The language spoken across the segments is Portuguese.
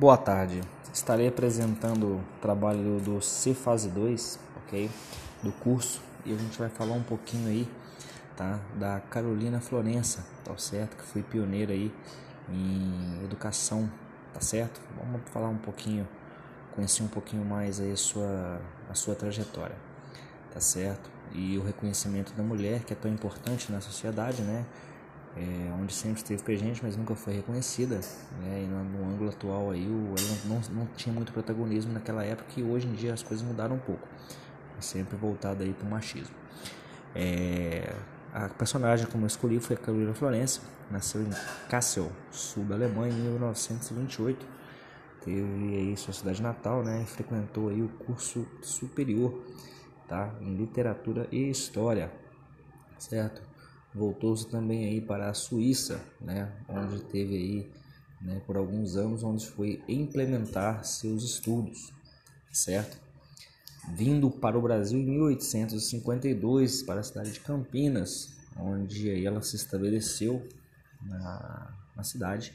Boa tarde. Estarei apresentando o trabalho do C Fase 2, ok? Do curso. E a gente vai falar um pouquinho aí, tá? Da Carolina Florença, tá certo? Que foi pioneira aí em educação, tá certo? Vamos falar um pouquinho, conhecer um pouquinho mais aí a sua, a sua trajetória, tá certo? E o reconhecimento da mulher, que é tão importante na sociedade, né? é, onde sempre esteve presente, mas nunca foi reconhecida. Né? E no, atual aí, ela não, não tinha muito protagonismo naquela época e hoje em dia as coisas mudaram um pouco. Sempre voltada aí para o machismo. É, a personagem como eu escolhi foi a Carolina Florence, nasceu em Kassel, sul da Alemanha, em 1928. Teve aí sua cidade natal, né? E frequentou aí o curso superior, tá? Em literatura e história, certo? voltou-se também aí para a Suíça, né, onde teve aí né, por alguns anos onde foi implementar seus estudos, certo? Vindo para o Brasil em 1852 para a cidade de Campinas, onde aí ela se estabeleceu na, na cidade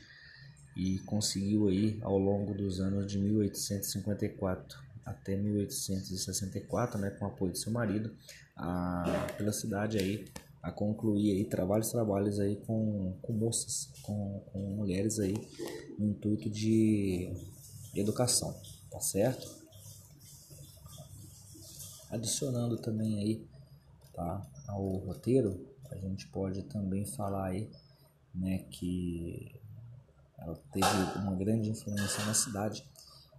e conseguiu aí ao longo dos anos de 1854 até 1864, né, com o apoio de seu marido, a, pela cidade aí a concluir aí trabalhos trabalhos aí com, com moças, com, com mulheres aí no intuito de educação, tá certo? Adicionando também aí, tá, ao roteiro, a gente pode também falar aí, né, que ela teve uma grande influência na cidade,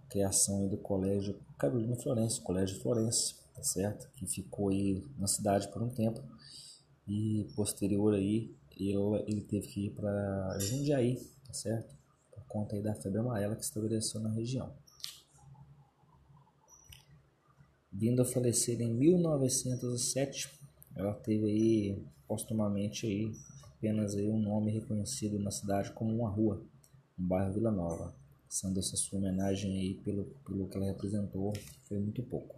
criação do colégio Carolina Florença, Colégio Florença, tá certo? Que ficou aí na cidade por um tempo e posterior aí ele, ele teve que ir para Jundiaí, tá certo? Por conta aí da febre amarela que estabeleceu na região. Vindo a falecer em 1907, ela teve aí postumamente aí apenas aí um nome reconhecido na cidade como uma rua, no bairro Vila Nova. Sendo essa sua homenagem aí pelo, pelo que ela representou, foi muito pouco.